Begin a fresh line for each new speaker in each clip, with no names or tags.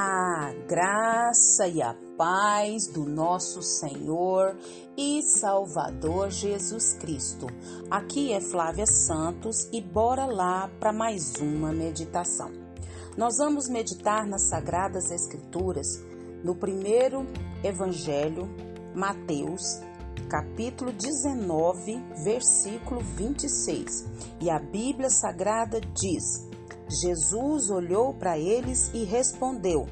A graça e a paz do nosso Senhor e Salvador Jesus Cristo. Aqui é Flávia Santos e bora lá para mais uma meditação. Nós vamos meditar nas Sagradas Escrituras no primeiro Evangelho, Mateus, capítulo 19, versículo 26. E a Bíblia Sagrada diz: Jesus olhou para eles e respondeu: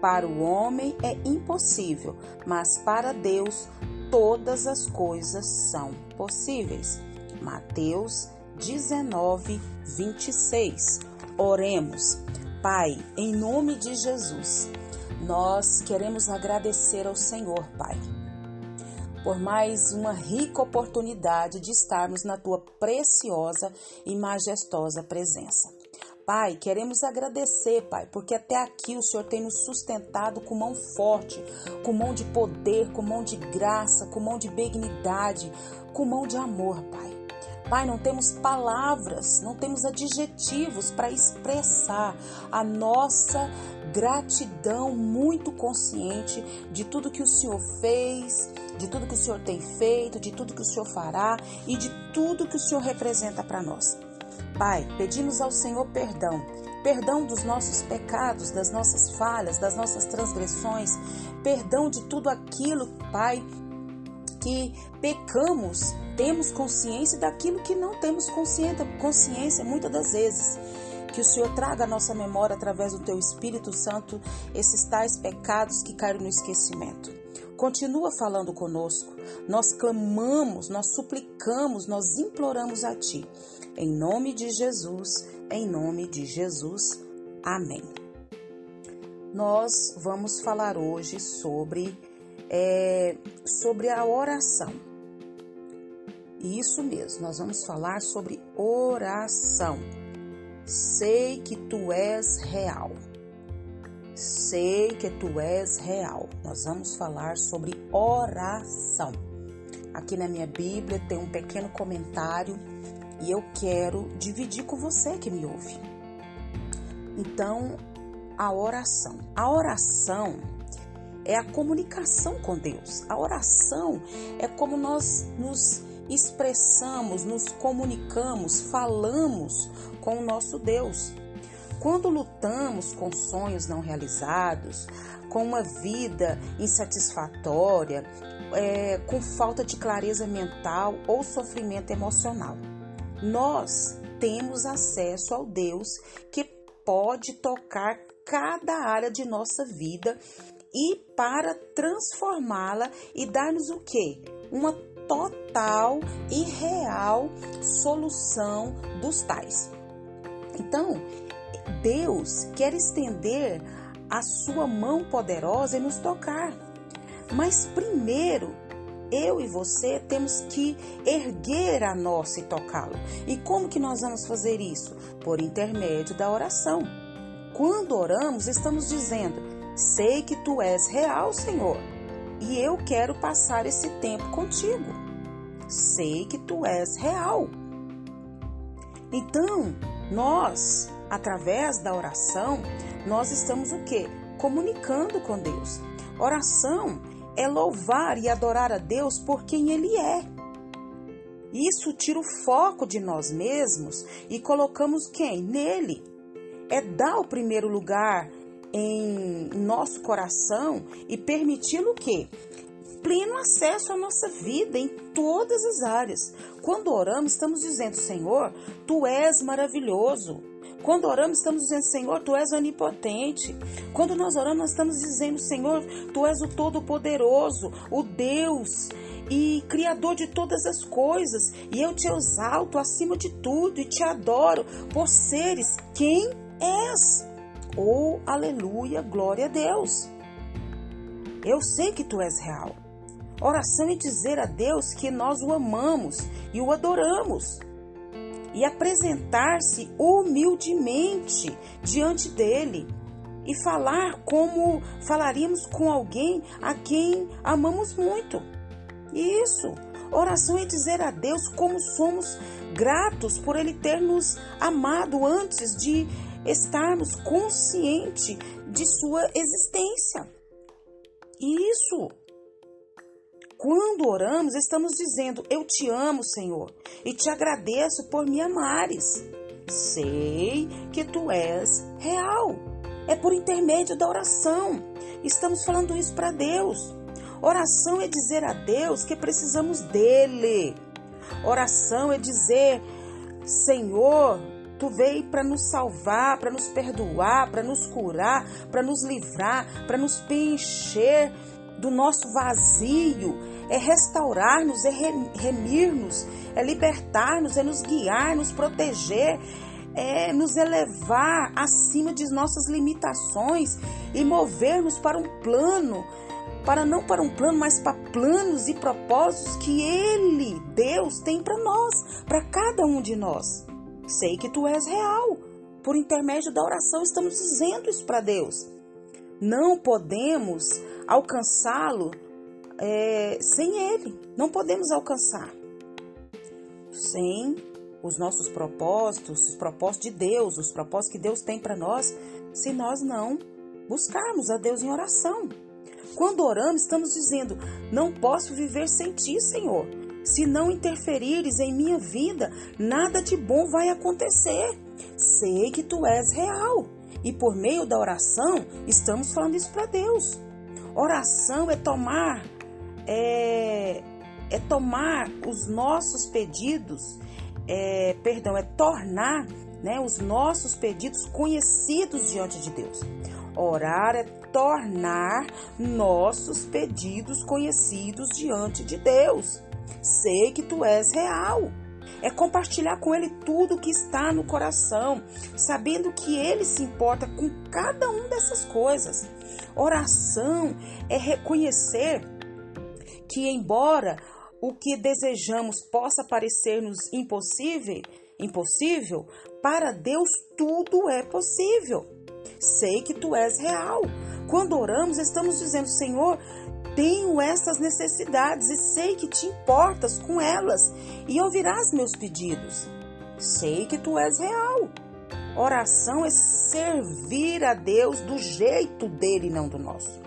Para o homem é impossível, mas para Deus todas as coisas são possíveis. Mateus 19, 26. Oremos. Pai, em nome de Jesus, nós queremos agradecer ao Senhor, Pai, por mais uma rica oportunidade de estarmos na tua preciosa e majestosa presença. Pai, queremos agradecer, Pai, porque até aqui o Senhor tem nos sustentado com mão forte, com mão de poder, com mão de graça, com mão de benignidade, com mão de amor, Pai. Pai, não temos palavras, não temos adjetivos para expressar a nossa gratidão muito consciente de tudo que o Senhor fez, de tudo que o Senhor tem feito, de tudo que o Senhor fará e de tudo que o Senhor representa para nós. Pai, pedimos ao Senhor perdão, perdão dos nossos pecados, das nossas falhas, das nossas transgressões, perdão de tudo aquilo, Pai, que pecamos, temos consciência daquilo que não temos consciência, consciência muitas das vezes. Que o Senhor traga à nossa memória, através do Teu Espírito Santo, esses tais pecados que caíram no esquecimento. Continua falando conosco. Nós clamamos, nós suplicamos, nós imploramos a Ti. Em nome de Jesus, em nome de Jesus. Amém. Nós vamos falar hoje sobre, é, sobre a oração. Isso mesmo, nós vamos falar sobre oração. Sei que tu és real. Sei que tu és real. Nós vamos falar sobre oração. Aqui na minha Bíblia tem um pequeno comentário e eu quero dividir com você que me ouve. Então, a oração. A oração é a comunicação com Deus. A oração é como nós nos expressamos, nos comunicamos, falamos com o nosso Deus. Quando lutamos com sonhos não realizados, com uma vida insatisfatória, é, com falta de clareza mental ou sofrimento emocional, nós temos acesso ao Deus que pode tocar cada área de nossa vida e para transformá-la e dar-nos o que? Uma total e real solução dos tais. Então, Deus quer estender a sua mão poderosa e nos tocar. Mas primeiro, eu e você temos que erguer a nossa e tocá-lo. E como que nós vamos fazer isso? Por intermédio da oração. Quando oramos, estamos dizendo: Sei que tu és real, Senhor, e eu quero passar esse tempo contigo. Sei que tu és real. Então, nós através da oração, nós estamos o quê? Comunicando com Deus. Oração é louvar e adorar a Deus por quem Ele é. Isso tira o foco de nós mesmos e colocamos quem? Nele. É dar o primeiro lugar em nosso coração e permiti-lo o quê? Pleno acesso à nossa vida em todas as áreas. Quando oramos, estamos dizendo, Senhor, Tu és maravilhoso. Quando oramos, estamos dizendo, Senhor, Tu és onipotente. Quando nós oramos, nós estamos dizendo, Senhor, Tu és o Todo-Poderoso, o Deus e Criador de todas as coisas. E eu te exalto acima de tudo e te adoro por seres quem és. Oh, aleluia, glória a Deus. Eu sei que Tu és real. Oração é dizer a Deus que nós o amamos e o adoramos e apresentar-se humildemente diante dele e falar como falaríamos com alguém a quem amamos muito. Isso. Oração é dizer a Deus como somos gratos por Ele ter nos amado antes de estarmos conscientes de sua existência. Isso. Quando oramos, estamos dizendo: Eu te amo, Senhor, e te agradeço por me amares. Sei que tu és real. É por intermédio da oração. Estamos falando isso para Deus. Oração é dizer a Deus que precisamos dele. Oração é dizer: Senhor, tu veio para nos salvar, para nos perdoar, para nos curar, para nos livrar, para nos preencher do nosso vazio, é restaurar-nos, é remir-nos, é libertar-nos, é nos guiar, nos proteger, é nos elevar acima de nossas limitações e mover-nos para um plano, para não para um plano, mas para planos e propósitos que Ele, Deus, tem para nós, para cada um de nós. Sei que tu és real. Por intermédio da oração, estamos dizendo isso para Deus. Não podemos alcançá-lo é, sem Ele. Não podemos alcançar sem os nossos propósitos, os propósitos de Deus, os propósitos que Deus tem para nós, se nós não buscarmos a Deus em oração. Quando oramos, estamos dizendo: Não posso viver sem ti, Senhor. Se não interferires em minha vida, nada de bom vai acontecer. Sei que tu és real. E por meio da oração, estamos falando isso para Deus. Oração é tomar, é, é tomar os nossos pedidos é, perdão, é tornar né, os nossos pedidos conhecidos diante de Deus. Orar é tornar nossos pedidos conhecidos diante de Deus. Sei que tu és real. É compartilhar com Ele tudo que está no coração, sabendo que Ele se importa com cada uma dessas coisas. Oração é reconhecer que, embora o que desejamos possa parecer-nos impossível, impossível, para Deus tudo é possível. Sei que tu és real. Quando oramos, estamos dizendo, Senhor, tenho estas necessidades e sei que te importas com elas e ouvirás meus pedidos. Sei que tu és real. Oração é servir a Deus do jeito dele, não do nosso.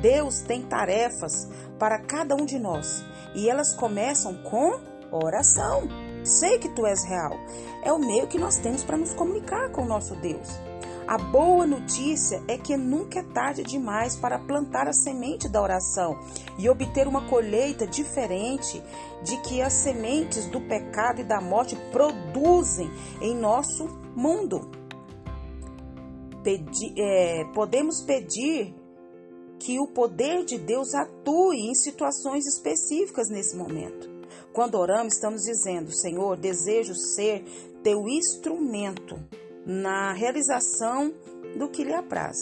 Deus tem tarefas para cada um de nós e elas começam com oração. Sei que tu és real. É o meio que nós temos para nos comunicar com o nosso Deus. A boa notícia é que nunca é tarde demais para plantar a semente da oração e obter uma colheita diferente de que as sementes do pecado e da morte produzem em nosso mundo. Pedi, é, podemos pedir que o poder de Deus atue em situações específicas nesse momento. Quando oramos, estamos dizendo: Senhor, desejo ser teu instrumento na realização do que lhe apraz.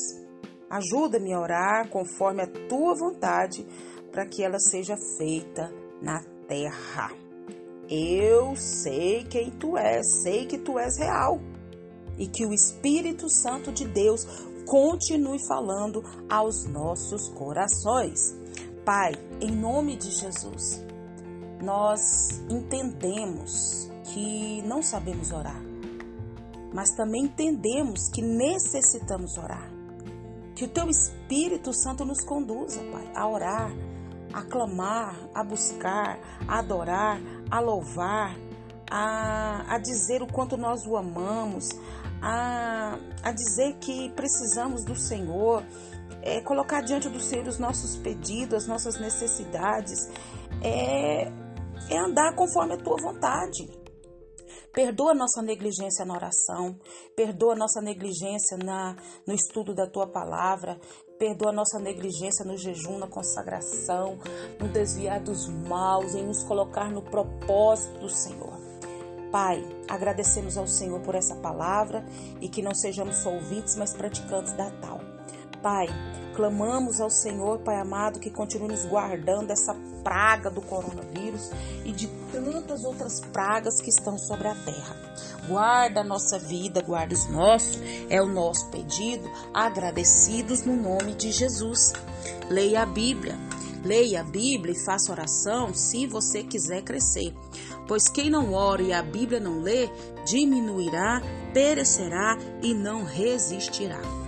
Ajuda-me a orar conforme a tua vontade, para que ela seja feita na terra. Eu sei quem tu és, sei que tu és real e que o Espírito Santo de Deus continue falando aos nossos corações. Pai, em nome de Jesus, nós entendemos que não sabemos orar, mas também entendemos que necessitamos orar. Que o Teu Espírito Santo nos conduza, Pai, a orar, a clamar, a buscar, a adorar, a louvar, a, a dizer o quanto nós o amamos, a, a dizer que precisamos do Senhor, é, colocar diante do Senhor os nossos pedidos, as nossas necessidades, é, é andar conforme a tua vontade. Perdoa nossa negligência na oração, perdoa nossa negligência na, no estudo da tua palavra, perdoa nossa negligência no jejum, na consagração, no desviar dos maus, em nos colocar no propósito do Senhor. Pai, agradecemos ao Senhor por essa palavra e que não sejamos só ouvintes, mas praticantes da tal. Pai, clamamos ao Senhor, Pai amado, que continue nos guardando dessa praga do coronavírus e de tantas outras pragas que estão sobre a terra. Guarda a nossa vida, guarda os nossos, é o nosso pedido, agradecidos no nome de Jesus. Leia a Bíblia. Leia a Bíblia e faça oração se você quiser crescer Pois quem não ora e a Bíblia não lê, diminuirá, perecerá e não resistirá.